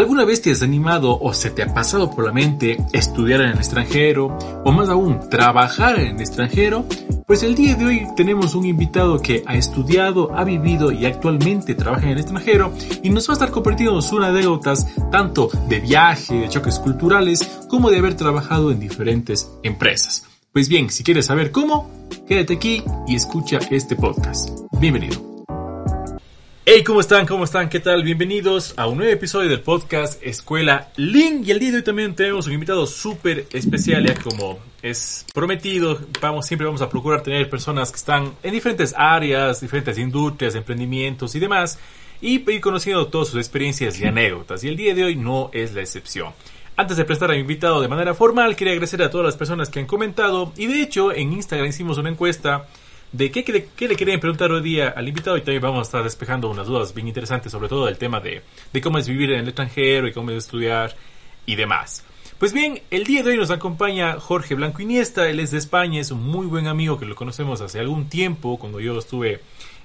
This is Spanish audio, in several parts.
¿Alguna vez te has animado o se te ha pasado por la mente estudiar en el extranjero o más aún trabajar en el extranjero? Pues el día de hoy tenemos un invitado que ha estudiado, ha vivido y actualmente trabaja en el extranjero y nos va a estar compartiendo sus anécdotas tanto de viaje, de choques culturales, como de haber trabajado en diferentes empresas. Pues bien, si quieres saber cómo, quédate aquí y escucha este podcast. Bienvenido. Hey, ¿cómo están? ¿Cómo están? ¿Qué tal? Bienvenidos a un nuevo episodio del podcast Escuela Link. Y el día de hoy también tenemos un invitado súper especial, ya como es prometido, vamos, siempre vamos a procurar tener personas que están en diferentes áreas, diferentes industrias, emprendimientos y demás, y ir conociendo todas sus experiencias y anécdotas. Y el día de hoy no es la excepción. Antes de prestar a mi invitado de manera formal, quería agradecer a todas las personas que han comentado, y de hecho en Instagram hicimos una encuesta de qué, le querían preguntar hoy día al invitado y también vamos a estar despejando unas dudas bien interesantes, sobre todo el tema de, cómo es vivir en el extranjero y cómo es estudiar y demás. Pues bien, el día de hoy nos acompaña Jorge Blanco Iniesta, él es de España, es un muy buen amigo que lo conocemos hace algún tiempo, cuando yo estuve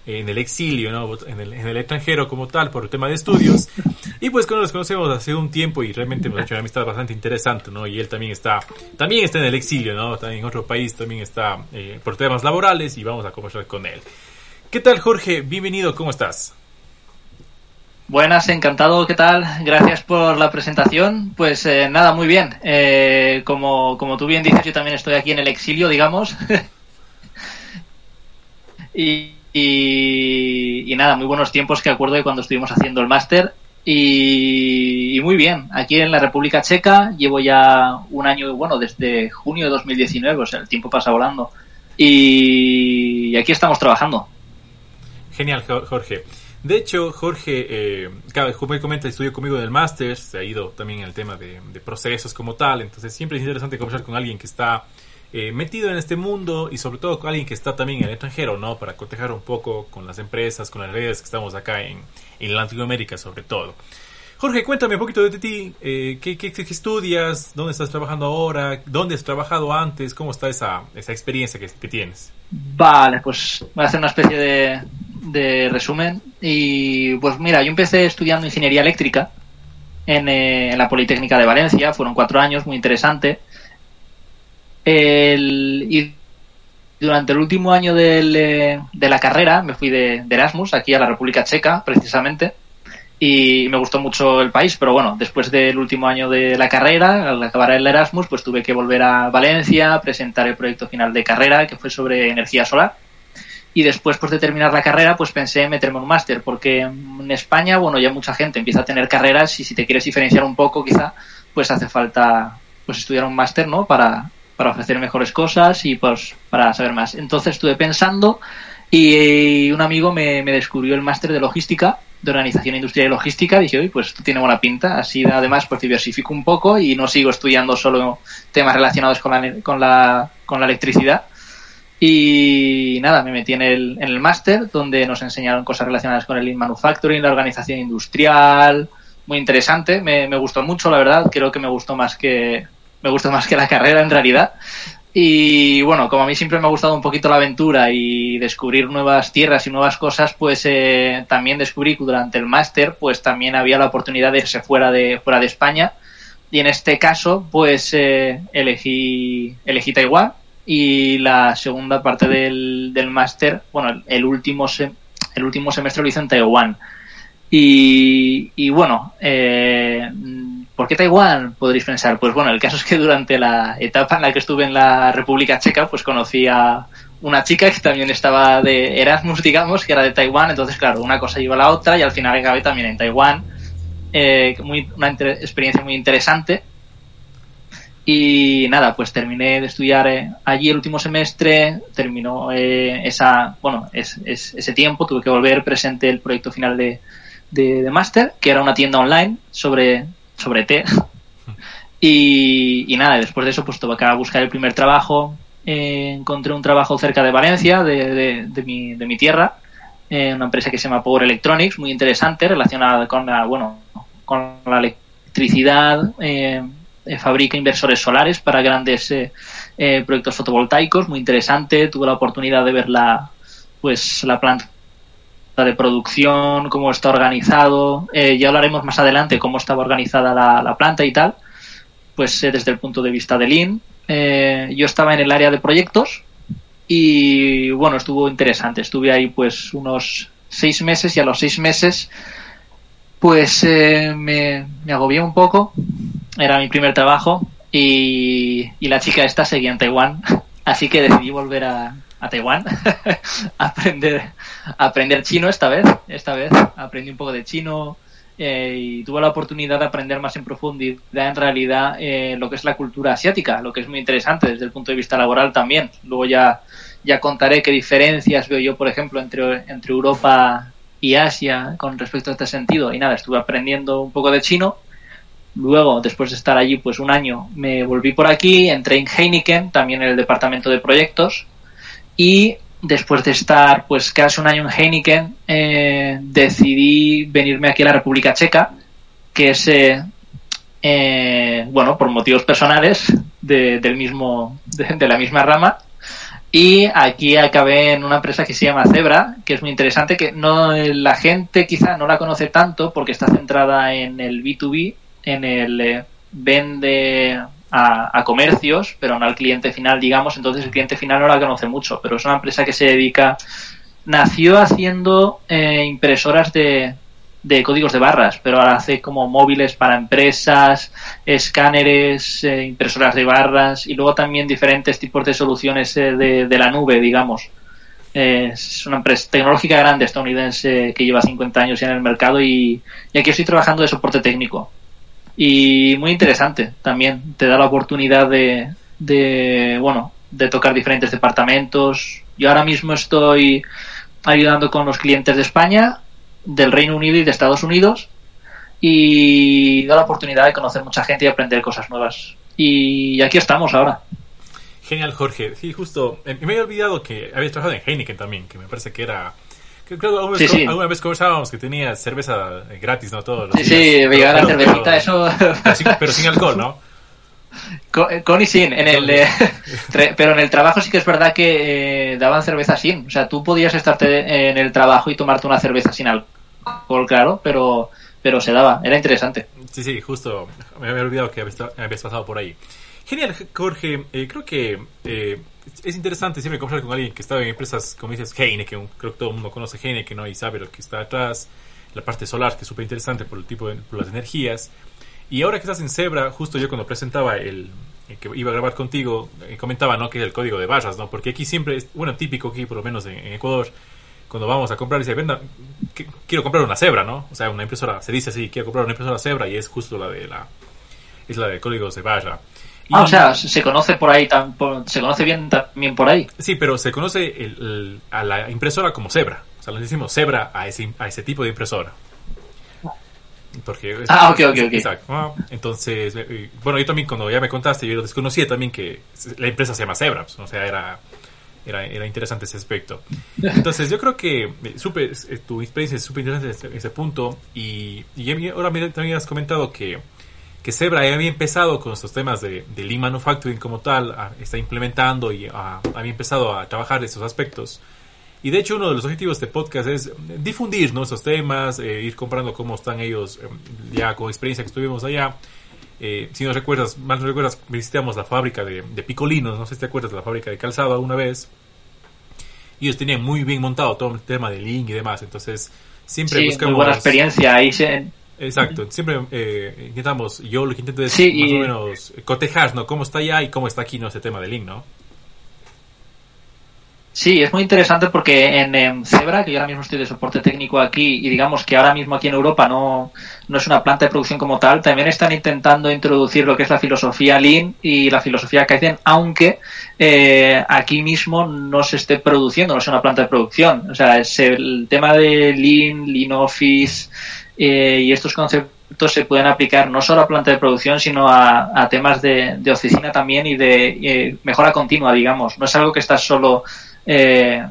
en el exilio, ¿no? en, el, en el extranjero como tal, por el tema de estudios. Y pues cuando nos conocemos hace un tiempo y realmente hemos hecho una amistad bastante interesante, ¿no? Y él también está, también está en el exilio, ¿no? También en otro país, también está eh, por temas laborales y vamos a conversar con él. ¿Qué tal, Jorge? Bienvenido, ¿cómo estás? Buenas, encantado, ¿qué tal? Gracias por la presentación. Pues eh, nada, muy bien. Eh, como, como tú bien dices, yo también estoy aquí en el exilio, digamos. y, y, nada, muy buenos tiempos que acuerdo de cuando estuvimos haciendo el máster. Y, muy bien, aquí en la República Checa llevo ya un año, bueno, desde junio de 2019, o sea, el tiempo pasa volando. Y, aquí estamos trabajando. Genial, Jorge. De hecho, Jorge, eh, como comenta, estudió conmigo en el máster, se ha ido también en el tema de procesos como tal, entonces siempre es interesante conversar con alguien que está eh, metido en este mundo y sobre todo con alguien que está también en el extranjero, ¿no? Para cotejar un poco con las empresas, con las redes que estamos acá en, en Latinoamérica sobre todo. Jorge, cuéntame un poquito de ti. Eh, ¿qué, qué, estudias? ¿Dónde estás trabajando ahora? ¿Dónde has trabajado antes? ¿Cómo está esa, esa experiencia que, tienes? Vale, pues voy a hacer una especie de, de, resumen. Y pues mira, yo empecé estudiando ingeniería eléctrica en, eh, en la Politécnica de Valencia. Fueron cuatro años, muy interesante. Y durante el último año de la carrera me fui de, Erasmus aquí a la República Checa, precisamente, y me gustó mucho el país, pero bueno, después del último año de la carrera, al acabar el Erasmus, pues tuve que volver a Valencia, presentar el proyecto final de carrera, que fue sobre energía solar. Y después pues, de terminar la carrera, pues pensé en meterme un máster, porque en España, bueno, ya mucha gente empieza a tener carreras y si te quieres diferenciar un poco, quizá, pues hace falta pues estudiar un máster, ¿no? Para, para ofrecer mejores cosas y pues para saber más. Entonces estuve pensando y un amigo me, descubrió el máster de logística, de organización industrial y logística. Dije, oye, pues esto tiene buena pinta. Así además pues diversifico un poco y no sigo estudiando solo temas relacionados con la, con la, con la electricidad. Y nada, me metí en el, en el máster donde nos enseñaron cosas relacionadas con el lean manufacturing, la organización industrial. Muy interesante, me, me gustó mucho, la verdad. Creo que me gustó más que, me gusta más que la carrera en realidad. Y bueno, como a mí siempre me ha gustado un poquito la aventura y descubrir nuevas tierras y nuevas cosas, pues eh, también descubrí que durante el máster, pues también había la oportunidad de irse fuera de, fuera de España. Y en este caso, pues eh, elegí, elegí Taiwán y la segunda parte del, del máster, bueno, el último, el último semestre lo hice en Taiwán. Y, y bueno, eh, ¿Por qué Taiwán? Podréis pensar. Pues bueno, el caso es que durante la etapa en la que estuve en la República Checa, pues conocí a una chica que también estaba de Erasmus, digamos, que era de Taiwán. Entonces, claro, una cosa lleva a la otra y al final acabé también en Taiwán. Eh, muy, una experiencia muy interesante. Y nada, pues terminé de estudiar eh, allí el último semestre, terminó eh, esa, bueno, es, ese tiempo, tuve que volver presente el proyecto final de, de, de que era una tienda online sobre sobre té. Y, nada, después de eso, pues tuve que buscar el primer trabajo. Eh, encontré un trabajo cerca de Valencia, de, de, mi, de mi tierra, en una empresa que se llama Power Electronics, muy interesante, relacionada con la, bueno, con la electricidad. Eh, eh, fabrica inversores solares para grandes proyectos fotovoltaicos, muy interesante. Tuve la oportunidad de ver la, pues, la planta de producción, cómo está organizado. Eh, ya hablaremos más adelante cómo estaba organizada la, planta y tal. Pues eh, desde el punto de vista de Lean. Eh, yo estaba en el área de proyectos y bueno, estuvo interesante. Estuve ahí pues unos seis meses y a los seis meses pues me, me agobié un poco. Era mi primer trabajo y, y la chica esta seguía en Taiwán. Así que decidí volver a, a Taiwán aprender aprender chino esta vez esta vez aprendí un poco de chino eh, y tuve la oportunidad de aprender más en profundidad en realidad eh, lo que es la cultura asiática lo que es muy interesante desde el punto de vista laboral también. Luego ya ya contaré qué diferencias veo yo por ejemplo entre entre Europa y Asia con respecto a este sentido. Y nada estuve aprendiendo un poco de chino. Luego, después de estar allí pues un año, me volví por aquí, entré en Heineken, también en el departamento de proyectos, y después de estar pues casi un año en Heineken, eh, decidí venirme aquí a la República Checa, que es, eh, eh, bueno, por motivos personales del mismo, de, la misma rama. Y aquí acabé en una empresa que se llama Zebra, que es muy interesante, que no la gente quizá no la conoce tanto porque está centrada en el B2B, en el vende a, comercios, pero no al cliente final, digamos. Entonces el cliente final no la conoce mucho, pero es una empresa que se dedica. Nació haciendo eh, impresoras de, de códigos de barras, pero ahora hace como móviles para empresas, escáneres, eh, impresoras de barras y luego también diferentes tipos de soluciones eh, de, de, la nube, digamos. es una empresa tecnológica grande estadounidense que lleva 50 años en el mercado y aquí estoy trabajando de soporte técnico y muy interesante también. Te da la oportunidad de, bueno, de tocar diferentes departamentos. Yo ahora mismo estoy ayudando con los clientes de España, del Reino Unido y de Estados Unidos y da la oportunidad de conocer mucha gente y aprender cosas nuevas. Y aquí estamos ahora. Genial, Jorge. Sí, justo. Me había olvidado que habías trabajado en Heineken también, que me parece que era Creo que alguna, vez, alguna vez conversábamos que tenía cerveza eh, gratis, ¿no? Todos los sí, sí, me llegaba la cervecita, eso. Pero sin, alcohol, ¿no? Con, y sin, en el, eh, pero en el trabajo sí que es verdad que eh, daban cerveza sin. O sea, tú podías estarte en el trabajo y tomarte una cerveza sin alcohol, claro, pero, pero se daba, era interesante. Sí, sí, justo, me había olvidado que habías pasado por ahí. Genial, Jorge. Eh, creo que eh, es interesante siempre conversar con alguien que está en empresas, como dices, Heineken. Creo que todo el mundo conoce Heineken ¿no? y sabe lo que está atrás. La parte solar, que es súper interesante por el tipo de las energías. Y ahora que estás en Zebra, justo yo cuando presentaba el, que iba a grabar contigo, eh, comentaba ¿no? que es el código de barras, ¿no? Porque aquí siempre es, bueno, típico aquí, por lo menos en, Ecuador, cuando vamos a comprar, dice, venda, quiero comprar una Zebra, ¿no? O sea, una impresora, se dice así, quiero comprar una impresora Zebra y es justo la de la, es la de códigos de barra. Ah, o sea, se conoce por ahí, se conoce bien también por ahí. Sí, pero se conoce a la impresora como Zebra. O sea, le decimos Zebra a ese, a ese tipo de impresora. Porque ah, ok, ok, ok. Exacto. Entonces, eh, bueno, yo también cuando ya me contaste, yo desconocía también que la empresa se llama Zebra. Pues, o sea, era, era, era interesante ese aspecto. Entonces, yo creo que eh, supe, eh, tu experiencia es súper interesante ese, ese punto. Y, y ahora también has comentado que que Zebra había empezado con estos temas de, de Lean Manufacturing como tal, está implementando y había empezado a trabajar esos aspectos. Y de hecho uno de los objetivos de este podcast es difundir ¿no? esos temas, eh, ir comprando cómo están ellos eh, ya con experiencia que estuvimos allá. Eh, si no recuerdas, más no recuerdas, visitamos la fábrica de, de, Picolinos, no sé si te acuerdas de la fábrica de calzado alguna vez. Y ellos tenían muy bien montado todo el tema de Lean y demás, entonces siempre sí, buscamos... Muy buena experiencia, ahí se, Exacto, siempre eh, intentamos, yo lo que intento es más o menos cotejar, ¿no? Cómo está allá y cómo está aquí, ¿no? Ese tema del link, ¿no? Sí, es muy interesante porque en, Zebra, que yo ahora mismo estoy de soporte técnico aquí, y digamos que ahora mismo aquí en Europa no, no es una planta de producción como tal, también están intentando introducir lo que es la filosofía Lean y la filosofía Kaizen, aunque eh, aquí mismo no se esté produciendo, no es una planta de producción. O sea, es el tema de Lean, Lean Office, eh, y estos conceptos se pueden aplicar no solo a planta de producción, sino a, temas de, oficina también y de eh, mejora continua, digamos. No es algo que está solo eh,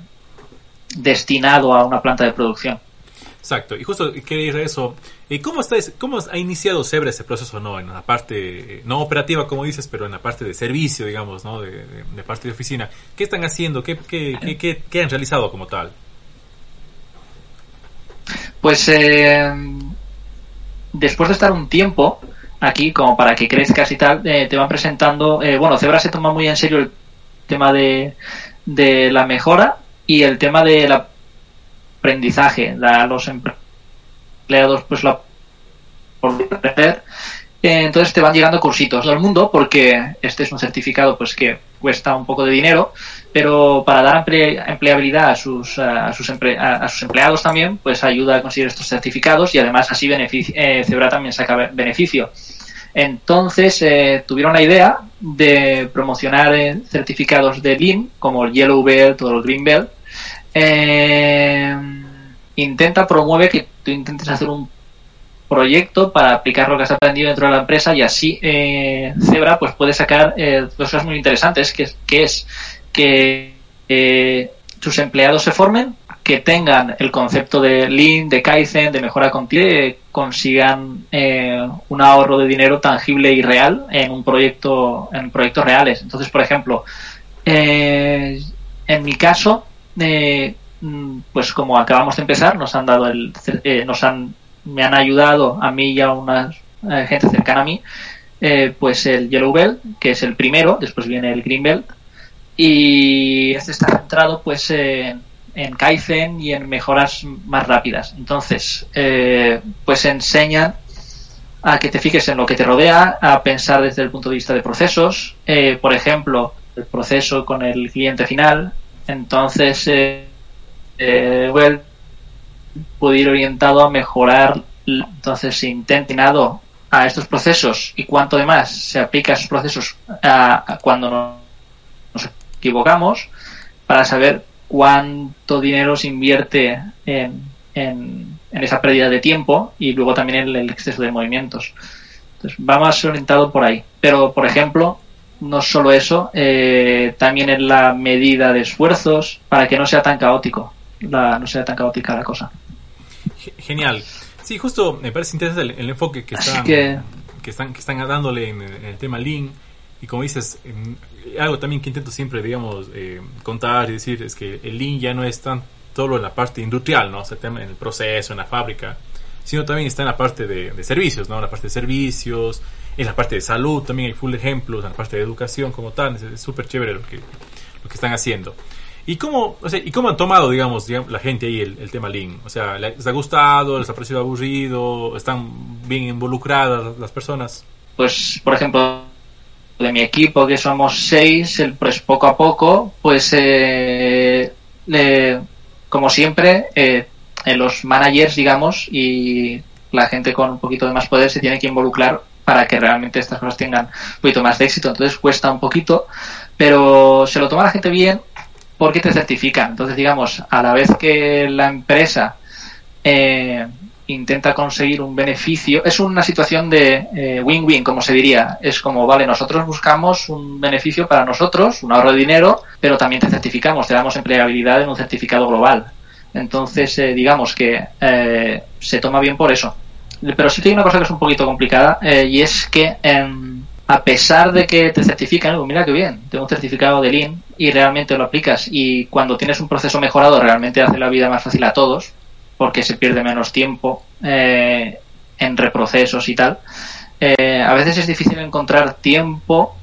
destinado a una planta de producción. Exacto, y justo quería ir a eso. ¿Cómo, está, ¿Cómo ha iniciado Zebra ese proceso, no? En la parte, no operativa, como dices, pero en la parte de servicio, digamos, ¿no? De, parte de oficina. ¿Qué están haciendo? ¿Qué, qué, qué, qué han realizado como tal? Pues eh, después de estar un tiempo aquí, como para que crezcas y tal, eh, te van presentando. Eh, bueno, Zebra se toma muy en serio el tema de, la mejora y el tema del aprendizaje. A los empleados, pues, la por aprender entonces te van llegando cursitos todo el mundo porque este es un certificado pues que cuesta un poco de dinero, pero para dar empleabilidad a sus, a sus, a sus empleados también, pues ayuda a conseguir estos certificados y además así eh, Cebra también saca beneficio. Entonces eh, tuvieron la idea de promocionar eh, certificados de Lean como el Yellow Belt o el Green Belt. intenta, promueve que tú intentes hacer un proyecto para aplicar lo que has aprendido dentro de la empresa y así eh, Zebra pues puede sacar eh, cosas muy interesantes que, es que eh, sus empleados se formen que tengan el concepto de Lean, de Kaizen, de mejora continua, consigan eh, un ahorro de dinero tangible y real en un proyecto, en proyectos reales. Entonces, por ejemplo, en mi caso, mm, pues como acabamos de empezar, nos han dado el, nos han me han ayudado a mí y a una eh, gente cercana a mí, eh, pues el Yellow Belt, que es el primero, después viene el Green Belt, y este está centrado pues en, Kaizen y en mejoras más rápidas. Entonces, eh, pues enseñan a que te fijes en lo que te rodea, a pensar desde el punto de vista de procesos, por ejemplo, el proceso con el cliente final. Entonces, eh, puede ir orientado a mejorar. Entonces, se intenta a estos procesos y cuanto además se aplica a esos procesos a, cuando nos equivocamos para saber cuánto dinero se invierte en, en, esa pérdida de tiempo y luego también en el exceso de movimientos. Entonces, va más orientado por ahí. Pero, por ejemplo, no solo eso, eh, también en la medida de esfuerzos para que no sea tan caótico, la, no sea tan caótica la cosa. Genial. Sí, justo me parece interesante el, enfoque que están, que... están, que están dándole en, el tema Lean. Y como dices, algo también que intento siempre, digamos, eh, contar y decir es que el Lean ya no es tan solo en la parte industrial, ¿no? O en el proceso, en la fábrica, sino también está en la parte de, servicios, ¿no? En la parte de servicios, en la parte de salud también hay full ejemplos, en la parte de educación como tal, es súper chévere lo que, lo que están haciendo. ¿Y cómo, o sea, ¿Y cómo han tomado, digamos, la gente ahí el, tema Lean? O sea, ¿les ha gustado? ¿Les ha parecido aburrido? ¿Están bien involucradas las personas? Pues, por ejemplo, de mi equipo, que somos seis, el, pues poco a poco, pues, eh, como siempre, eh, los managers, digamos, y la gente con un poquito de más poder se tiene que involucrar para que realmente estas cosas tengan un poquito más de éxito. Entonces cuesta un poquito, pero se lo toma la gente bien porque te certifican. Entonces, digamos, a la vez que la empresa eh, intenta conseguir un beneficio, es una situación de eh, win-win, como se diría. Es como, vale, nosotros buscamos un beneficio para nosotros, un ahorro de dinero, pero también te certificamos, te damos empleabilidad en un certificado global. Entonces, eh, digamos que se toma bien por eso. Pero sí que hay una cosa que es un poquito complicada y es que em, a pesar de que te certifican, mira qué bien, tengo un certificado de Lean y realmente lo aplicas y cuando tienes un proceso mejorado realmente hace la vida más fácil a todos porque se pierde menos tiempo eh, en reprocesos y tal. Eh, a veces es difícil encontrar tiempo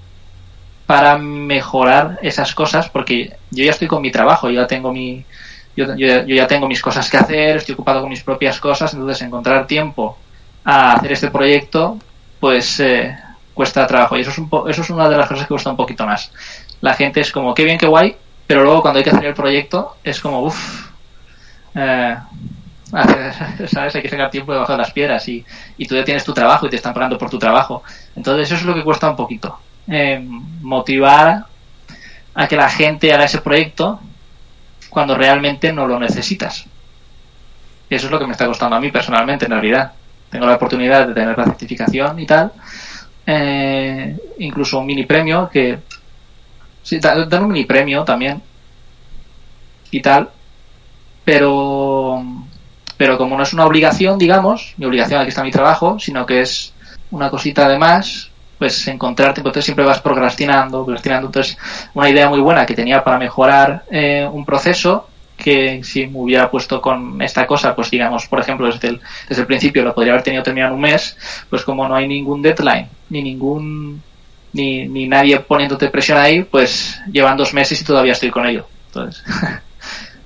para mejorar esas cosas porque yo ya estoy con mi trabajo, yo ya tengo mi yo, yo ya tengo mis cosas que hacer, estoy ocupado con mis propias cosas, entonces encontrar tiempo a hacer este proyecto pues eh, cuesta trabajo. Y eso es, un eso es una de las cosas que cuesta un poquito más. La gente es como, qué bien, qué guay, pero luego cuando hay que hacer el proyecto es como, uff, eh, ¿sabes? Hay que sacar tiempo debajo de las piedras y, y tú ya tienes tu trabajo y te están pagando por tu trabajo. Entonces eso es lo que cuesta un poquito. Eh, motivar a que la gente haga ese proyecto cuando realmente no lo necesitas. Y eso es lo que me está costando a mí personalmente, en realidad. Tengo la oportunidad de tener la certificación y tal, eh, incluso un mini premio que sí, dan un mini premio también y tal pero pero como no es una obligación digamos mi obligación aquí está mi trabajo sino que es una cosita además pues encontrarte entonces siempre vas procrastinando procrastinando entonces una idea muy buena que tenía para mejorar eh, un proceso que si me hubiera puesto con esta cosa, pues digamos, por ejemplo, desde el, desde el principio lo podría haber tenido terminado en un mes, pues como no hay ningún deadline, ni ningún, ni, ni nadie poniéndote presión ahí, pues llevan dos meses y todavía estoy con ello. Entonces,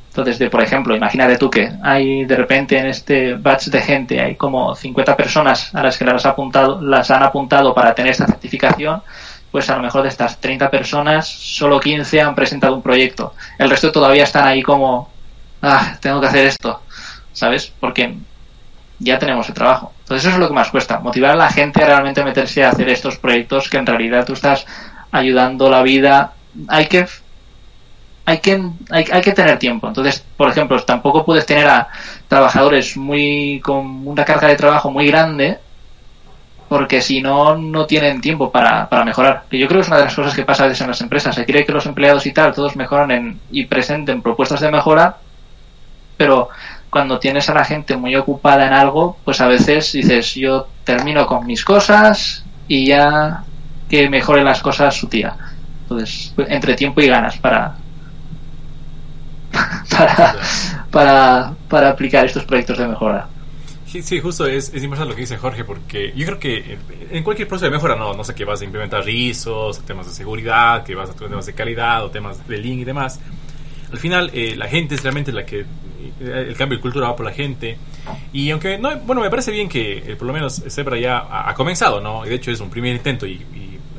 entonces de, por ejemplo, imagínate tú que hay de repente en este batch de gente, hay como 50 personas a las que las, apuntado, las han apuntado para tener esta certificación, pues a lo mejor de estas 30 personas, solo 15 han presentado un proyecto. El resto todavía están ahí como, ah, tengo que hacer esto, ¿sabes? Porque ya tenemos el trabajo. Entonces eso es lo que más cuesta, motivar a la gente a realmente meterse a hacer estos proyectos que en realidad tú estás ayudando la vida. Hay que hay que, hay, hay, que tener tiempo. Entonces, por ejemplo, tampoco puedes tener a trabajadores muy con una carga de trabajo muy grande porque si no, no tienen tiempo para, para mejorar. Que yo creo que es una de las cosas que pasa a veces en las empresas. Se quiere que los empleados y tal, todos mejoran en, y presenten propuestas de mejora, pero cuando tienes a la gente muy ocupada en algo, pues a veces dices, yo termino con mis cosas y ya que mejore las cosas su tía. Entonces, entre tiempo y ganas para, para, para, para aplicar estos proyectos de mejora. Sí, justo es, es importante lo que dice Jorge, porque yo creo que en cualquier proceso de mejora, no, no sé, que vas a implementar rizos, temas de seguridad, que vas a tener temas de calidad o temas de link y demás. Al final, eh, la gente es realmente la que. Eh, el cambio de cultura va por la gente. Y aunque, no, bueno, me parece bien que eh, por lo menos Zebra ya ha, comenzado, ¿no? Y de hecho es un primer intento y,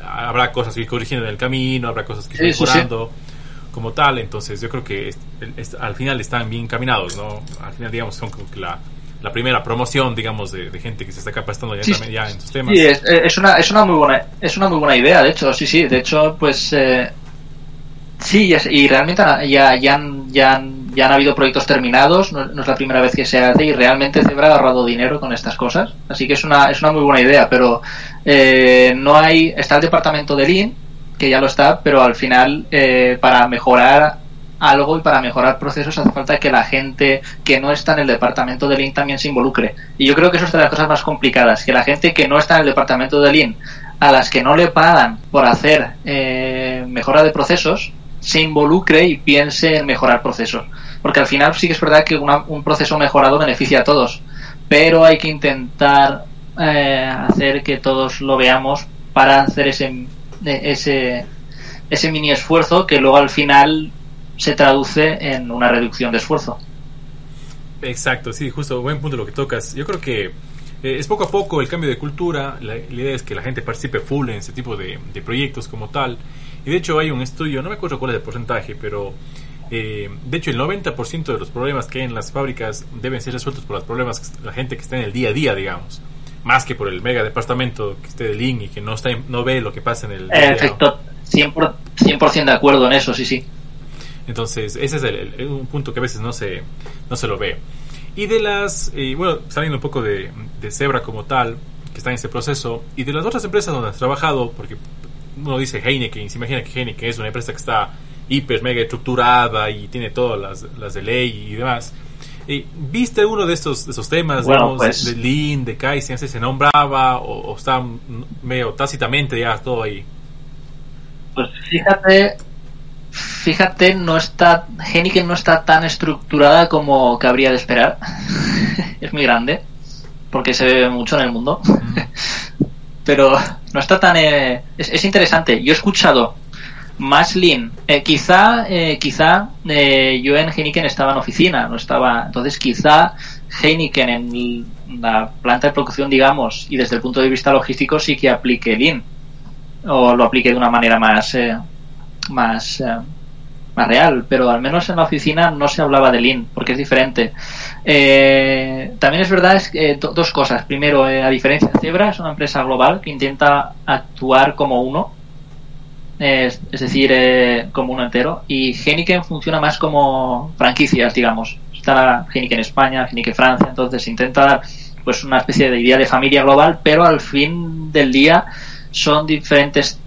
habrá cosas que ir corrigiendo en el camino, habrá cosas que ir mejorando. como tal, entonces yo creo que al final están bien caminados, ¿no? Al final, digamos, son como que la, la primera promoción, digamos, de, gente que se está capacitando ya, ya en sus temas. Sí, es, es, una, es, una muy buena, es una muy buena idea, de hecho, sí, sí. De hecho, pues eh, sí, y realmente ya, ya, han, ya, han, ya han habido proyectos terminados, no, es la primera vez que se hace y realmente se habrá ahorrado dinero con estas cosas. Así que es una, es una muy buena idea, pero eh, no hay, está el departamento de Lean, que ya lo está, pero al final eh, para mejorar algo y para mejorar procesos hace falta que la gente que no está en el departamento de Lean también se involucre. Y yo creo que eso es de las cosas más complicadas, que la gente que no está en el departamento de Lean, a las que no le pagan por hacer eh, mejora de procesos, se involucre y piense en mejorar procesos. Porque al final sí que es verdad que un proceso mejorado beneficia a todos, pero hay que intentar eh, hacer que todos lo veamos para hacer ese, ese, ese mini esfuerzo que luego al final se traduce en una reducción de esfuerzo. Exacto, sí, justo, buen punto lo que tocas. Yo creo que eh, es poco a poco el cambio de cultura, la, idea es que la gente participe full en ese tipo de, proyectos como tal. Y de hecho hay un estudio, no me acuerdo cuál es el porcentaje, pero eh, de hecho el 90% de los problemas que hay en las fábricas deben ser resueltos por los problemas la gente que está en el día a día, digamos. Más que por el mega departamento que esté de link y que no, está, no ve lo que pasa en el... Perfecto, 100%, 100 de acuerdo en eso, sí, sí. Entonces, ese es el, un punto que a veces no se, no se lo ve. Y de las, bueno, saliendo un poco de, de Zebra como tal, que está en este proceso, y de las otras empresas donde has trabajado, porque uno dice Heineken, se imagina que Heineken es una empresa que está hiper, mega estructurada y tiene todas las, las de ley y demás. ¿Viste uno de estos, de esos temas, pues de Lean, de Kaizen, se nombraba o, o está medio tácitamente ya todo ahí? Pues fíjate, Fíjate, no está. Heineken no está tan estructurada como cabría de esperar. es muy grande, porque se bebe mucho en el mundo. Pero no está tan. Eh, es, interesante. Yo he escuchado más lean. Eh, quizá, eh, quizá yo en Heineken estaba en oficina, no estaba. Entonces, quizá Heineken en la planta de producción, digamos, y desde el punto de vista logístico, sí que aplique lean. O lo aplique de una manera más más, eh, más real, pero al menos en la oficina no se hablaba de Lean, porque es diferente. Eh, también es verdad es que, dos cosas. Primero, eh, a diferencia Zebra, es una empresa global que intenta actuar como uno, es, decir, como uno entero, y Heineken funciona más como franquicias, digamos. Está Heineken España, Heineken Francia, entonces intenta pues una especie de idea de familia global, pero al fin del día son diferentes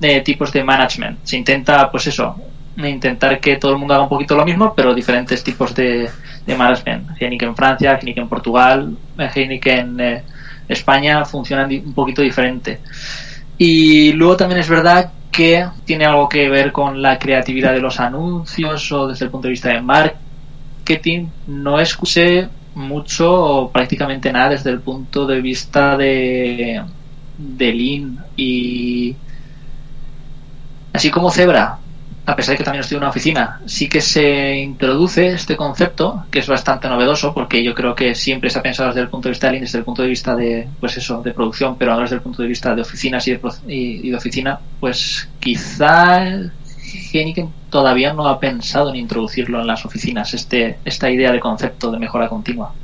de tipos de management. Se intenta, pues eso, intentar que todo el mundo haga un poquito lo mismo, pero diferentes tipos de, de management. Heineken en Francia, Heineken en Portugal, Heineken en eh, España funcionan un poquito diferente. Y luego también es verdad que tiene algo que ver con la creatividad de los anuncios o desde el punto de vista de marketing no escuché mucho o prácticamente nada desde el punto de vista de, de Lean y así como Zebra a pesar de que también estoy en una oficina, sí que se introduce este concepto, que es bastante novedoso, porque yo creo que siempre se ha pensado desde el punto de vista de Lean, desde el punto de vista de, pues eso, de producción, pero ahora desde el punto de vista de oficinas y de, oficina, pues quizá Heineken todavía no ha pensado en introducirlo en las oficinas, este, esta idea de concepto de mejora continua,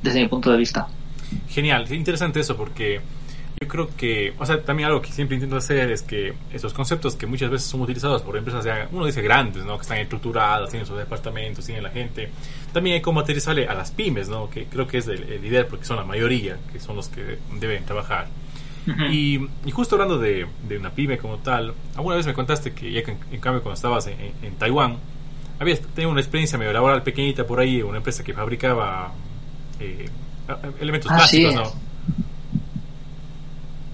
desde mi punto de vista. Genial, interesante eso, porque yo creo que, o sea, también algo que siempre intento hacer es que esos conceptos que muchas veces son utilizados por empresas, uno dice grandes, ¿no? Que están estructuradas, tienen sus departamentos, tienen la gente. También hay como aterrizarle a las pymes, ¿no? Que creo que es el, el líder porque son la mayoría, que son los que deben trabajar. y, y, justo hablando de, de, una pyme como tal, alguna vez me contaste que ya que en, cambio cuando estabas en, en, Taiwán, habías tenido una experiencia medio laboral pequeñita por ahí, una empresa que fabricaba eh, elementos ah, plásticos, sí. ¿no?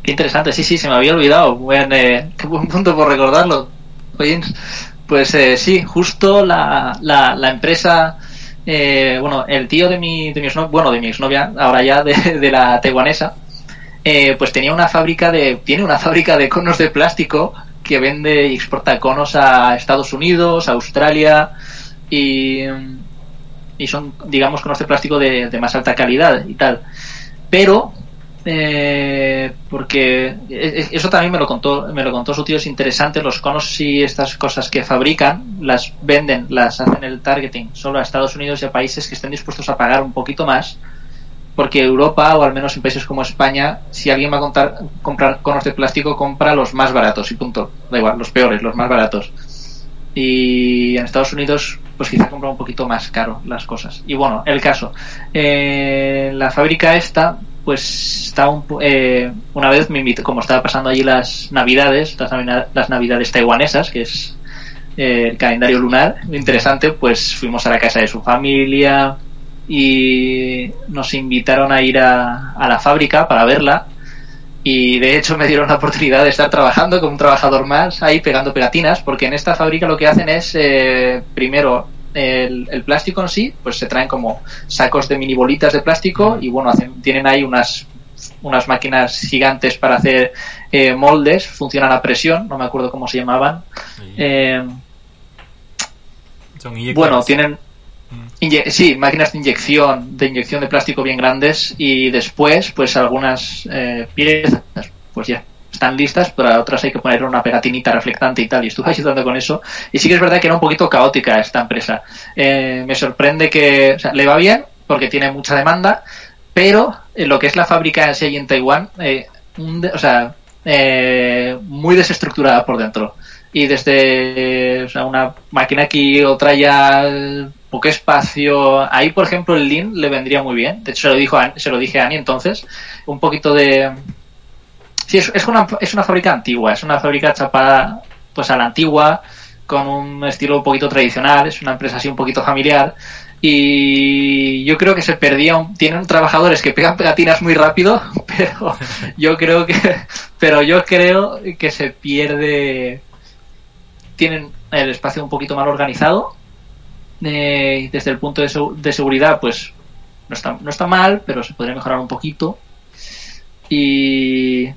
Qué interesante, sí, sí, se me había olvidado. Buen, eh, qué buen punto por recordarlo. Oye, pues eh, sí, justo la, la, la empresa, eh, bueno, el tío de mi, de mi exnovia, bueno, de mi exnovia, ahora ya de, de la taiwanesa, eh, pues tenía una fábrica de, tiene una fábrica de conos de plástico que vende y exporta conos a Estados Unidos, a Australia y, y son, digamos, conos de plástico de, de más alta calidad y tal. Pero eh, porque eso también me lo contó me lo contó su tío es interesante los conos y estas cosas que fabrican las venden las hacen el targeting solo a Estados Unidos y a países que estén dispuestos a pagar un poquito más porque Europa o al menos en países como España si alguien va a contar, comprar conos de plástico compra los más baratos y punto. Da igual los peores los más baratos. Y en Estados Unidos pues quizá compra un poquito más caro las cosas. Y bueno el caso. Eh, la fábrica esta pues estaba un, eh, una vez me invitó, como estaba pasando allí las navidades, las, navidades, las navidades taiwanesas, que es eh, el calendario lunar, interesante, pues fuimos a la casa de su familia y nos invitaron a ir a, a la fábrica para verla. Y de hecho me dieron la oportunidad de estar trabajando como un trabajador más ahí pegando pegatinas porque en esta fábrica lo que hacen es eh, primero el, el, plástico en sí, pues se traen como sacos de mini bolitas de plástico y bueno, hacen, tienen ahí unas unas máquinas gigantes para hacer eh, moldes, funcionan a presión, no me acuerdo cómo se llamaban. Eh, bueno, tienen sí, máquinas de inyección, de inyección de plástico bien grandes y después, pues algunas eh, piezas, pues ya están listas, pero a otras hay que poner una pegatinita reflectante y tal, y estuve ayudando con eso. Y sí que es verdad que era un poquito caótica esta empresa. Eh, me sorprende que o sea, le va bien, porque tiene mucha demanda, pero en lo que es la fábrica en en Taiwán, eh, un o sea, eh, muy desestructurada por dentro. Y desde o sea, una máquina aquí, otra ya poco espacio. Ahí, por ejemplo, el Lean le vendría muy bien. De hecho, se lo, dijo a, se lo dije a Ani entonces. Un poquito de, Sí, es, es, una, es una fábrica antigua, es una fábrica chapada pues a la antigua, con un estilo un poquito tradicional, es una empresa así un poquito familiar. Y yo creo que se perdía, un, tienen trabajadores que pegan pegatinas muy rápido, pero yo creo que, pero yo creo que se pierde, tienen el espacio un poquito mal organizado. Eh, desde el punto de, de seguridad, pues no está, no está mal, pero se podría mejorar un poquito. Y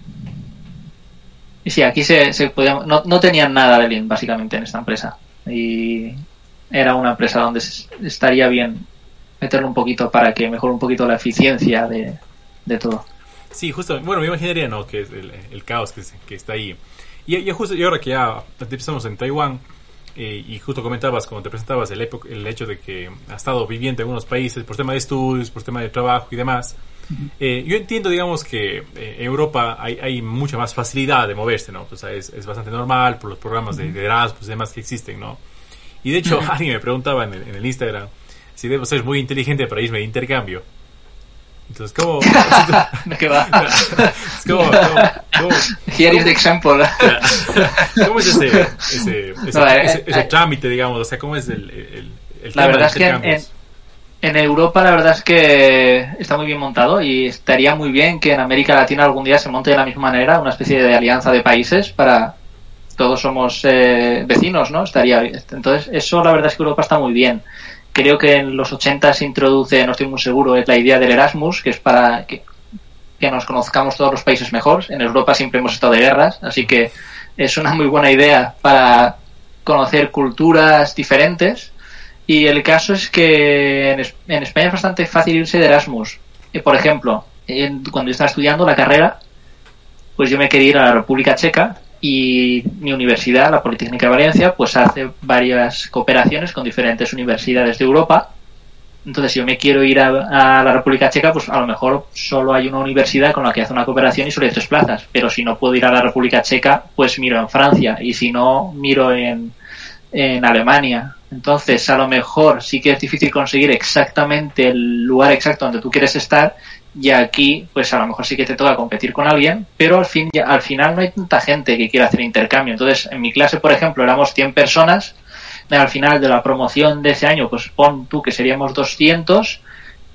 y sí, aquí se, se podía, no, no, tenían nada de Lean, básicamente, en esta empresa. Y era una empresa donde estaría bien meterlo un poquito para que mejore un poquito la eficiencia de, de todo. Sí, justo, bueno, me imaginaría, ¿no? Que es el, caos que, que, está ahí. Y, y, justo, y ahora que ya empezamos en Taiwán, eh, y justo comentabas, cuando te presentabas, el, el hecho de que ha estado viviendo en algunos países por tema de estudios, por tema de trabajo y demás. Eh, yo entiendo, digamos, que eh, en Europa hay, hay, mucha más facilidad de moverse, ¿no? O sea, es, es bastante normal por los programas de, de Erasmus y demás que existen, ¿no? Y de hecho, alguien me preguntaba en el, en el Instagram si debo ser muy inteligente para irme de intercambio. Entonces, ¿cómo? ¿Qué va? es como, como, como Here is the example. ¿Cómo es ese, ese, ese, no, eh, ese, eh, trámite, digamos? O sea, ¿cómo es el, el, el La verdad es que en, en, Europa la verdad es que está muy bien montado y estaría muy bien que en América Latina algún día se monte de la misma manera una especie de alianza de países para todos somos eh, vecinos, ¿no? Estaría entonces eso la verdad es que Europa está muy bien creo que en los 80 se introduce, no estoy muy seguro, es la idea del Erasmus, que es para que nos conozcamos todos los países mejor. En Europa siempre hemos estado de guerras, así que es una muy buena idea para conocer culturas diferentes. Y el caso es que en, España es bastante fácil irse de Erasmus. Por ejemplo, cuando yo estaba estudiando la carrera, pues yo me quería ir a la República Checa y mi universidad, la Politécnica de Valencia, pues hace varias cooperaciones con diferentes universidades de Europa. Entonces, si yo me quiero ir a, la República Checa, pues a lo mejor solo hay una universidad con la que hace una cooperación y solo hay tres plazas. Pero si no puedo ir a la República Checa, pues miro en Francia. Y si no, miro en, en Alemania. Entonces, a lo mejor sí que es difícil conseguir exactamente el lugar exacto donde tú quieres estar y aquí, pues a lo mejor sí que te toca competir con alguien, pero al, fin, al final no hay tanta gente que quiera hacer intercambio. Entonces, en mi clase, por ejemplo, éramos 100 personas, al final de la promoción de ese año, pues pon tú que seríamos 200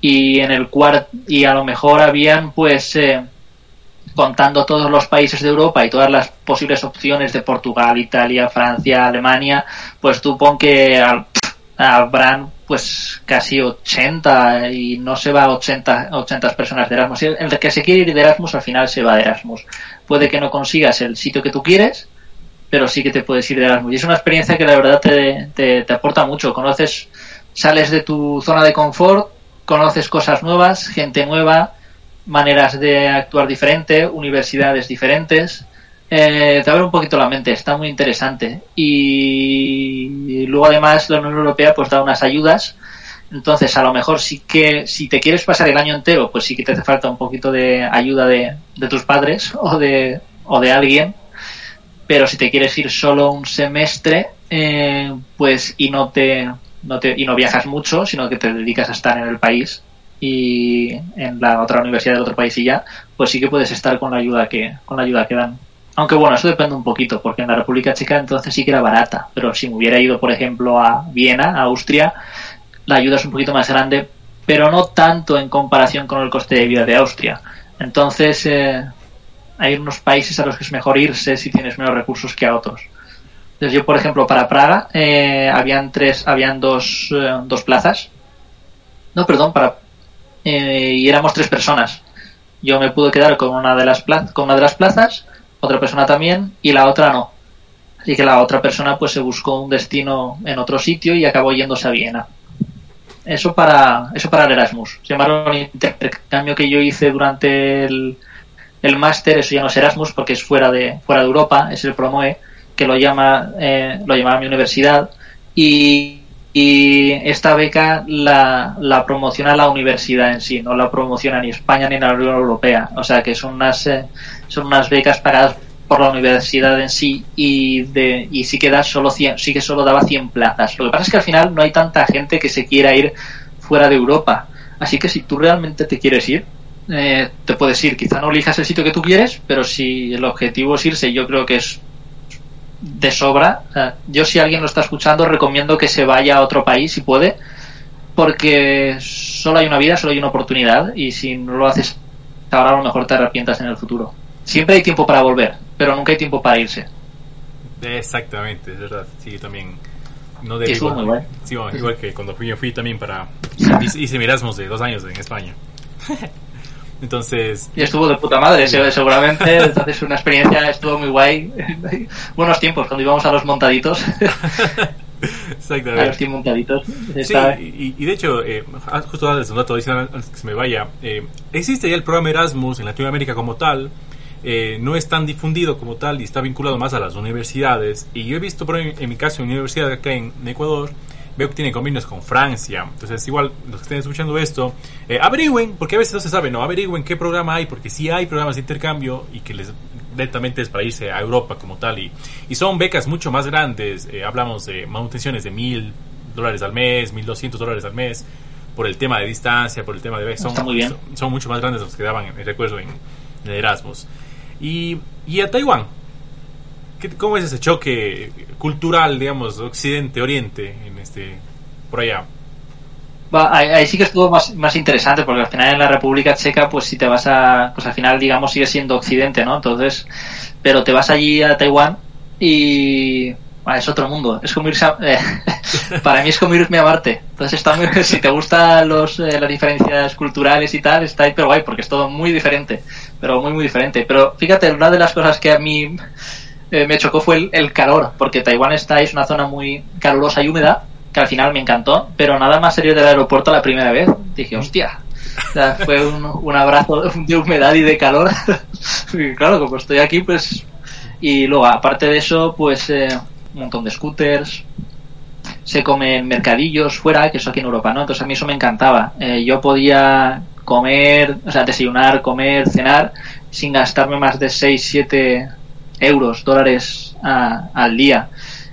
y en el cuarto, y a lo mejor habían, pues, eh, contando todos los países de Europa y todas las posibles opciones de Portugal, Italia, Francia, Alemania, pues tú pon que habrán pues casi 80 y no se va a 80, 80 personas de Erasmus. El que se quiere ir de Erasmus al final se va de Erasmus. Puede que no consigas el sitio que tú quieres, pero sí que te puedes ir de Erasmus. Y es una experiencia que la verdad te, te, te aporta mucho. Conoces, sales de tu zona de confort, conoces cosas nuevas, gente nueva, maneras de actuar diferente, universidades diferentes. Eh, te abre un poquito la mente, está muy interesante. Y, luego además la Unión Europea pues da unas ayudas. Entonces a lo mejor sí que si te quieres pasar el año entero, pues sí que te hace falta un poquito de ayuda de, tus padres o de, o de alguien. Pero si te quieres ir solo un semestre, eh, pues y no te, no te y no viajas mucho, sino que te dedicas a estar en el país, y en la otra universidad del otro país y ya, pues sí que puedes estar con la ayuda que, con la ayuda que dan. Aunque bueno, eso depende un poquito, porque en la República Checa entonces sí que era barata, pero si me hubiera ido, por ejemplo, a Viena, a Austria, la ayuda es un poquito más grande, pero no tanto en comparación con el coste de vida de Austria. Entonces, eh, hay unos países a los que es mejor irse si tienes menos recursos que a otros. Entonces, yo, por ejemplo, para Praga, eh, habían tres, habían dos, eh, dos plazas. No, perdón, para, eh, y éramos tres personas. Yo me pude quedar con una de las con una de las plazas, otra persona también y la otra no. Así que la otra persona pues se buscó un destino en otro sitio y acabó yéndose a Viena. Eso para eso para el Erasmus. Se llamaron el intercambio que yo hice durante el, el máster, eso ya no es Erasmus porque es fuera de fuera de Europa, es el Promoe que lo llama eh, lo llamaba mi universidad y y esta beca la, la, promociona la universidad en sí, no la promociona ni España ni la Unión Europea. O sea que son unas, eh, son unas becas pagadas por la universidad en sí y, de, y sí que da solo 100, sí que solo daba 100 plazas. Lo que pasa es que al final no hay tanta gente que se quiera ir fuera de Europa. Así que si tú realmente te quieres ir, eh, te puedes ir. Quizá no elijas el sitio que tú quieres, pero si el objetivo es irse, yo creo que es de sobra. yo si alguien lo está escuchando recomiendo que se vaya a otro país si puede, porque solo hay una vida, solo hay una oportunidad y si no lo haces ahora a lo mejor te arrepientas en el futuro. Siempre hay tiempo para volver, pero nunca hay tiempo para irse. Exactamente, es verdad. Sí, también no de igual, igual que cuando fui, yo fui también para hice mi Erasmus de dos años en España. Entonces. Y estuvo de puta madre, seguramente. Entonces, una experiencia estuvo muy guay. Buenos tiempos, cuando íbamos a los montaditos. Exactamente. A los team montaditos. Sí, y, de hecho, eh, justo antes, un dato adicional, antes que se me vaya, eh, existe ya el programa Erasmus en Latinoamérica como tal. Eh, no es tan difundido como tal y está vinculado más a las universidades. Y yo he visto, por en, en mi caso, en universidad acá en Ecuador, veo que tiene convenios con Francia. Entonces, igual, los que estén escuchando esto, eh, averigüen, porque a veces no se sabe, ¿no? Averigüen qué programa hay, porque sí hay programas de intercambio y que les directamente es para irse a Europa como tal. Y, y son becas mucho más grandes. Eh, hablamos de manutenciones de mil dólares al mes, mil doscientos dólares al mes, por el tema de distancia, por el tema de... Son, son, mucho más grandes los que daban, recuerdo, en, en Erasmus. Y, y a Taiwán, ¿Cómo es ese choque cultural, digamos, occidente-oriente en este, por allá? ahí, sí que estuvo más, más interesante porque al final en la República Checa pues si te vas a pues al final digamos sigue siendo occidente no entonces pero te vas allí a Taiwán y es otro mundo es como irse a, eh, para mí es como irme a Marte Entonces está muy, si te gustan los, eh, las diferencias culturales y tal, está pero guay, porque es todo muy diferente, pero muy muy diferente. Pero fíjate, una de las cosas que a mí eh, me chocó fue el, calor, porque Taiwán está es una zona muy calurosa y húmeda, que al final me encantó, pero nada más salir del aeropuerto la primera vez, dije, hostia, fue un, un, abrazo de humedad y de calor. y claro, como estoy aquí, pues... Y luego, aparte de eso, pues eh, un montón de scooters, se comen mercadillos fuera, que eso aquí en Europa, ¿no? Entonces a mí eso me encantaba. Eh, yo podía comer, o sea, desayunar, comer, cenar, sin gastarme más de 6, 7 euros, dólares al día.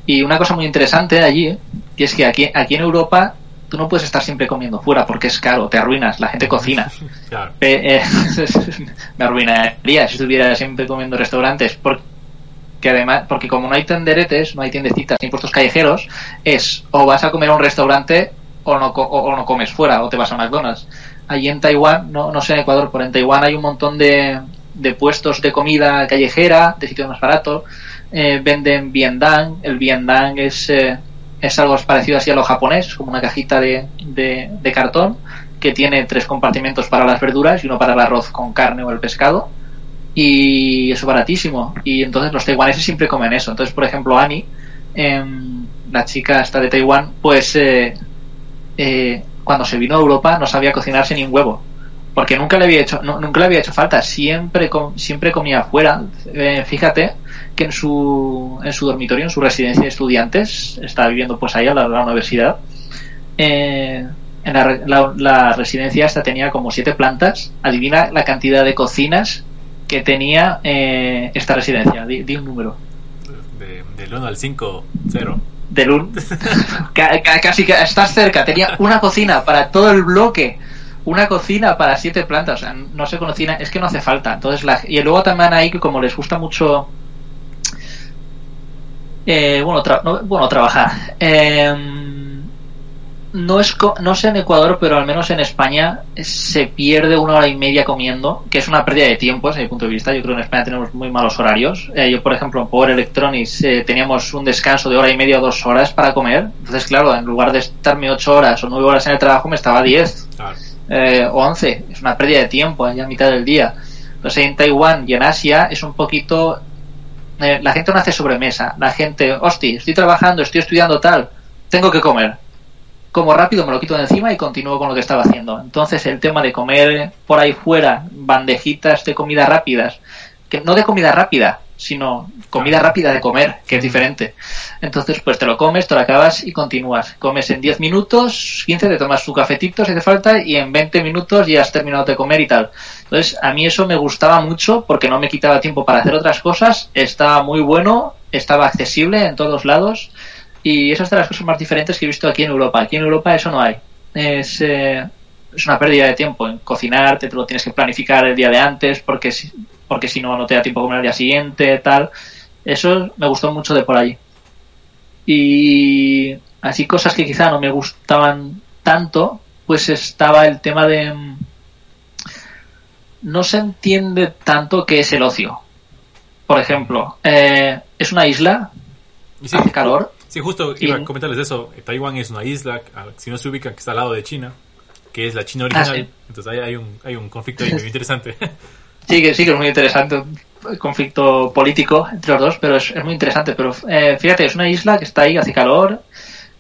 Y una cosa muy interesante allí, que es que aquí, aquí en Europa tú no puedes estar siempre comiendo fuera porque es caro, te arruinas, la gente cocina. Eh, me arruinaría si estuviera siempre comiendo restaurantes. Porque que además, porque como no hay tenderetes, no hay tiendecitas ni puestos callejeros, es o vas a comer a un restaurante o no, o, no comes fuera, o te vas a McDonald's. Allí en Taiwán, no, no sé en Ecuador, pero en Taiwán hay un montón de, de puestos de comida callejera, de sitios más baratos. Eh, venden biendang. El biendang es, eh, es algo parecido así a lo japonés, como una cajita de, de, cartón que tiene tres compartimentos para las verduras y uno para el arroz con carne o el pescado y eso baratísimo. Y entonces los taiwaneses siempre comen eso. Entonces, por ejemplo, Annie, em, la chica esta de Taiwán, pues eh, eh, cuando se vino a Europa no sabía cocinarse ni un huevo. Porque nunca le había hecho, nunca le había hecho falta, siempre siempre comía afuera. Eh, fíjate que en su, en su dormitorio, en su residencia de estudiantes, estaba viviendo pues ahí a la, la universidad, en la, la, residencia esta tenía como siete plantas. Adivina la cantidad de cocinas que tenía eh, esta residencia? Di, un número. De, del 1 al 5, 0. Del 1. casi que estás cerca. Tenía una cocina para todo el bloque. Una cocina para siete plantas. O sea, no se cocina. Es que no hace falta. Entonces, la, y luego también ahí que como les gusta mucho. Eh, bueno, bueno, trabajar. Eh, no es no sé en Ecuador, pero al menos en España se pierde una hora y media comiendo, que es una pérdida de tiempo desde mi punto de vista. Yo creo que en España tenemos muy malos horarios. Eh, yo, por ejemplo, en Power Electronics eh, teníamos un descanso de hora y media o dos horas para comer. Entonces, claro, en lugar de estarme ocho horas o nueve horas en el trabajo, me estaba diez eh, o once. Es una pérdida de tiempo ya a mitad del día. Entonces, en Taiwán y en Asia es un poquito... la gente no hace sobremesa. La gente, hostia, estoy trabajando, estoy estudiando tal, tengo que comer como rápido me lo quito de encima y continúo con lo que estaba haciendo. Entonces el tema de comer por ahí fuera bandejitas de comida rápidas, que no de comida rápida, sino comida rápida de comer, que es diferente. Entonces pues te lo comes, te lo acabas y continúas. Comes en 10 minutos, 15 te tomas tu cafetito si hace falta y en 20 minutos ya has terminado de comer y tal. Entonces a mí eso me gustaba mucho porque no me quitaba tiempo para hacer otras cosas, estaba muy bueno, estaba accesible en todos lados y esa es de las cosas más diferentes que he visto aquí en Europa. Aquí en Europa eso no hay. Es, eh, es una pérdida de tiempo en cocinar, te lo tienes que planificar el día de antes porque si, porque si no, no te da tiempo a comer el día siguiente, tal. Eso me gustó mucho de por allí. Y así cosas que quizá no me gustaban tanto, pues estaba el tema de... No se entiende tanto qué es el ocio. Por ejemplo, eh, es una isla, hace calor, Sí, justo iba a comentarles eso. Taiwán es una isla, si no se ubica, que está al lado de China, que es la China ah, original. Entonces hay, un, hay un conflicto ahí muy interesante. Sí, que sí, que es muy interesante. Un conflicto político entre los dos, pero es, muy interesante. Pero eh, fíjate, es una isla que está ahí, hace calor.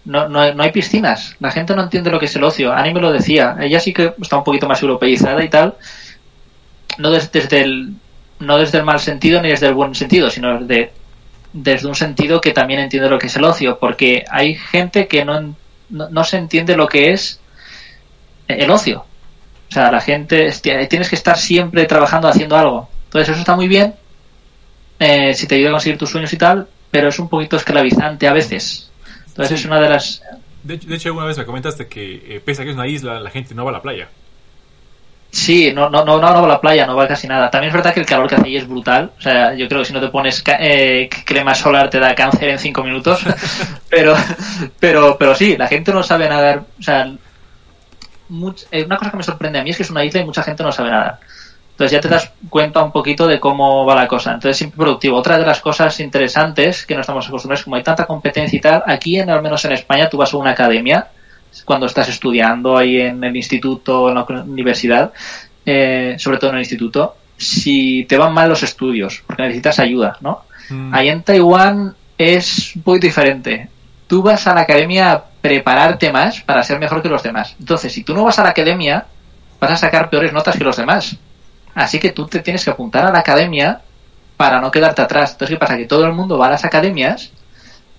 No, no, no, hay piscinas. La gente no entiende lo que es el ocio. Ani me lo decía. Ella sí que está un poquito más europeizada y tal. No desde el, no desde el mal sentido ni desde el buen sentido, sino desde desde un sentido que también entiende lo que es el ocio, porque hay gente que no, no, se entiende lo que es el ocio. O sea, la gente, tienes que estar siempre trabajando, haciendo algo. Entonces eso está muy bien, eh, si te ayuda a conseguir tus sueños y tal, pero es un poquito esclavizante a veces. Entonces es una de las... De hecho, de hecho, alguna vez me comentaste que, eh, pese a que es una isla, la gente no va a la playa. Sí, no, no, no, no, va a la playa, no va casi nada. También es verdad que el calor que hace ahí es brutal. O sea, yo creo que si no te pones eh, crema solar te da cáncer en cinco minutos. pero, pero, pero sí, la gente no sabe nadar. O sea, eh, una cosa que me sorprende a mí es que es una isla y mucha gente no sabe nadar. Entonces ya te das cuenta un poquito de cómo va la cosa. Entonces siempre productivo. Otra de las cosas interesantes que no estamos acostumbrados, como hay tanta competencia y tal, aquí en, al menos en España tú vas a una academia cuando estás estudiando ahí en el instituto en la universidad, eh, sobre todo en el instituto, si te van mal los estudios, porque necesitas ayuda, ¿no? Mm. Ahí en Taiwán es muy diferente. Tú vas a la academia prepararte más para ser mejor que los demás. Entonces, si tú no vas a la academia, vas a sacar peores notas que los demás. Así que tú te tienes que apuntar a la academia para no quedarte atrás. Entonces, ¿qué pasa? Que todo el mundo va a las academias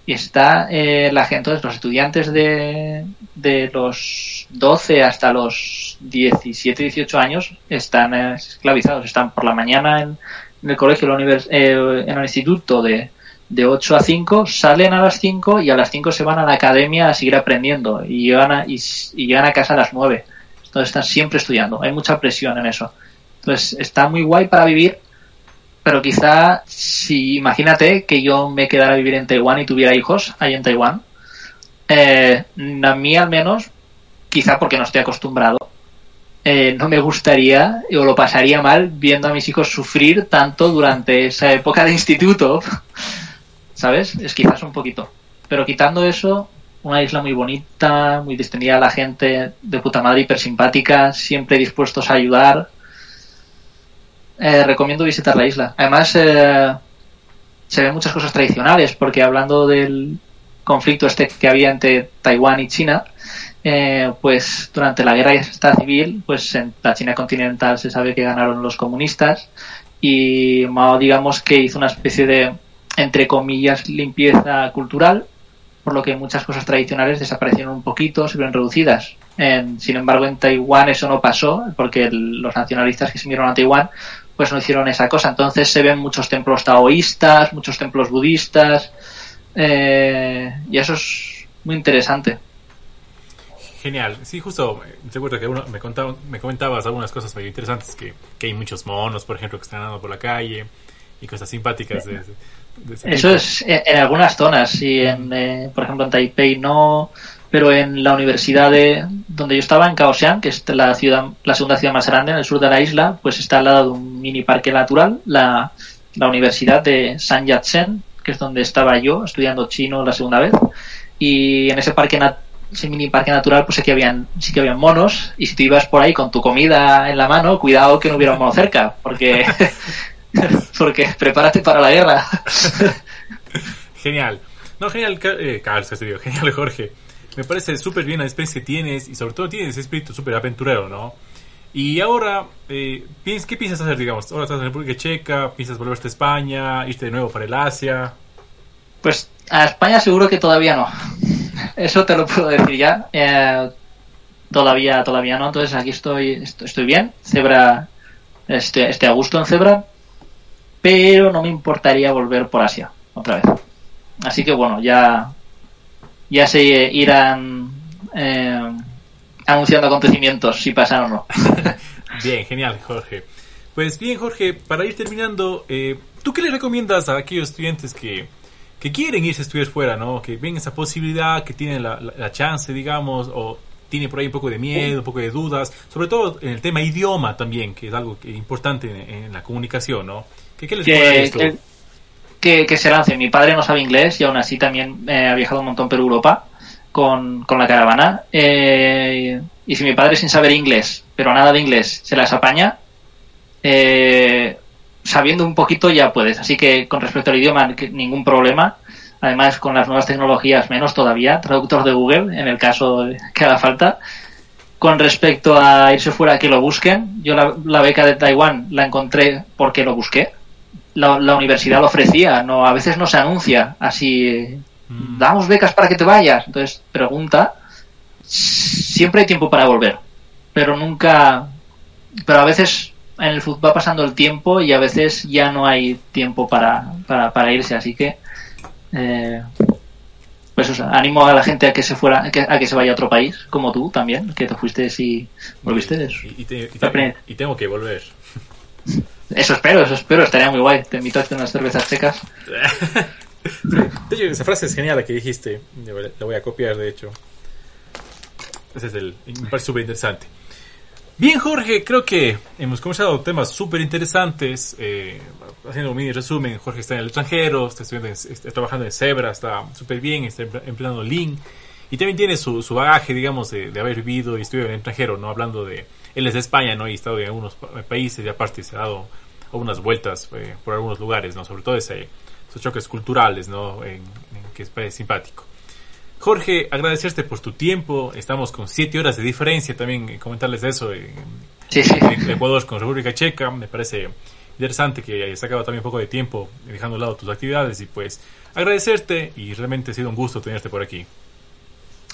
y está eh, la gente, entonces los estudiantes de, de los 12 hasta los 17, 18 años están eh, esclavizados, están por la mañana en, el colegio, en, eh, en el instituto de, de 8 a 5, salen a las 5 y a las 5 se van a la academia a seguir aprendiendo y llegan a, y, llegan a casa a las 9. Entonces están siempre estudiando, hay mucha presión en eso. Entonces está muy guay para vivir pero quizá si imagínate que yo me quedara a vivir en Taiwán y tuviera hijos ahí en Taiwán, eh, a mí al menos, quizá porque no estoy acostumbrado, eh, no me gustaría o lo pasaría mal viendo a mis hijos sufrir tanto durante esa época de instituto. ¿Sabes? Es quizás un poquito. Pero quitando eso, una isla muy bonita, muy distendida, la gente de puta madre, hiper simpática, siempre dispuestos a ayudar eh, recomiendo visitar la isla. Además, eh, se ven muchas cosas tradicionales, porque hablando del conflicto este que había entre Taiwán y China, eh, pues durante la guerra civil, pues en la China continental se sabe que ganaron los comunistas y Mao, digamos que hizo una especie de, entre comillas, limpieza cultural, por lo que muchas cosas tradicionales desaparecieron un poquito, se ven reducidas. sin embargo, en Taiwán eso no pasó, porque los nacionalistas que se vinieron a Taiwán pues no hicieron esa cosa. Entonces se ven muchos templos taoístas, muchos templos budistas, eh, y eso es muy interesante. Genial, sí, justo me acuerdo que uno, me, contaba, me comentabas algunas cosas muy interesantes, que, que, hay muchos monos, por ejemplo, que están andando por la calle y cosas simpáticas. De, Eso es en, algunas zonas, sí, en, eh, por ejemplo en Taipei no, pero en la universidad de donde yo estaba, en Kaohsiung, que es la ciudad, la segunda ciudad más grande en el sur de la isla, pues está al lado de un mini parque natural, la, la Universidad de San Yat-sen, que es donde estaba yo estudiando chino la segunda vez, y en ese parque ese mini parque natural pues sí que habían sí que habían monos y si te ibas por ahí con tu comida en la mano cuidado que no hubiera un mono cerca porque porque prepárate para la guerra genial no genial eh, Carlos genial Jorge me parece súper bien la experiencia que tienes y sobre todo tienes ese espíritu súper aventurero, ¿no? Y ahora, eh, ¿qué piensas hacer, digamos? Ahora estás en República Checa, ¿piensas volverte a España, irte de nuevo para el Asia? Pues a España seguro que todavía no. Eso te lo puedo decir ya. Eh, todavía, todavía no. Entonces aquí estoy, estoy bien. Cebra, este, este a gusto en Cebra, pero no me importaría volver por Asia otra vez. Así que bueno, ya ya se irán eh, anunciando acontecimientos si pasan o no. bien, genial, Jorge. Pues bien, Jorge, para ir terminando, eh, ¿tú qué le recomiendas a aquellos estudiantes que, que quieren irse a estudiar fuera, ¿no? que ven esa posibilidad, que tienen la, chance, digamos, o tienen por ahí un poco de miedo, un poco de dudas, sobre todo en el tema idioma también, que es algo importante en, la comunicación, ¿no? ¿Qué, qué les que, que, se lance. Mi padre no sabe inglés y aún así también eh, ha viajado un montón por Europa con, la caravana. Eh, y si mi padre sin saber inglés, pero nada de inglés, se las apaña, eh, sabiendo un poquito ya puedes. Así que con respecto al idioma, ningún problema. Además, con las nuevas tecnologías, menos todavía. Traductor de Google, en el caso que haga falta. Con respecto a irse fuera, que lo busquen. Yo la, la beca de Taiwán la encontré porque lo busqué la, universidad lo ofrecía, no, a veces no se anuncia así, mm. damos becas para que te vayas, entonces pregunta, siempre hay tiempo para volver, pero nunca, pero a veces en el fútbol va pasando el tiempo y a veces ya no hay tiempo para, para, irse, así que eh, pues animo a la gente a que se fuera, a que, se vaya a otro país, como tú también, que te fuiste y volviste. Y, y tengo que volver. Eso espero, eso espero, estaría muy guay. Te invito a hacer unas cervezas secas. esa frase es genial la que dijiste. La voy a copiar, de hecho. Ese es el. Me parece súper interesante. Bien, Jorge, creo que hemos comenzado temas súper interesantes. Eh, haciendo un mini resumen, Jorge está en el extranjero, está, estudiando, está trabajando en Zebra, está súper bien, está empleando Link. y también tiene su, su bagaje, digamos, de, haber vivido y estudiado en el extranjero, ¿no? Hablando de, él es de España, ¿no? Y ha estado en algunos países y aparte se ha dado algunas vueltas eh, por algunos lugares, ¿no? Sobre todo ese, esos choques culturales, ¿no? En, que es, simpático. Jorge, agradecerte por tu tiempo. Estamos con siete horas de diferencia también, eh, comentarles eso. En, Ecuador con República Checa, me parece interesante que hayas sacado también un poco de tiempo dejando a lado tus actividades y pues agradecerte y realmente ha sido un gusto tenerte por aquí.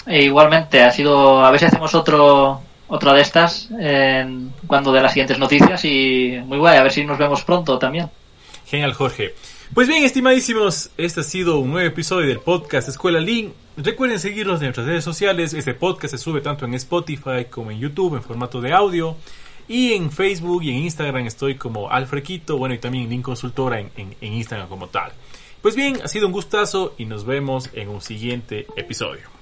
E igualmente, ha sido, a ver si hacemos otro, otra de estas cuando de las siguientes noticias y muy guay, a ver si nos vemos pronto también. Genial, Jorge. Pues bien, estimadísimos, este ha sido un nuevo episodio del podcast Escuela Link. Recuerden seguirnos en nuestras redes sociales. Este podcast se sube tanto en Spotify como en YouTube en formato de audio. Y en Facebook y en Instagram estoy como Alfrequito, bueno, y también Link Consultora en, en Instagram como tal. Pues bien, ha sido un gustazo y nos vemos en un siguiente episodio.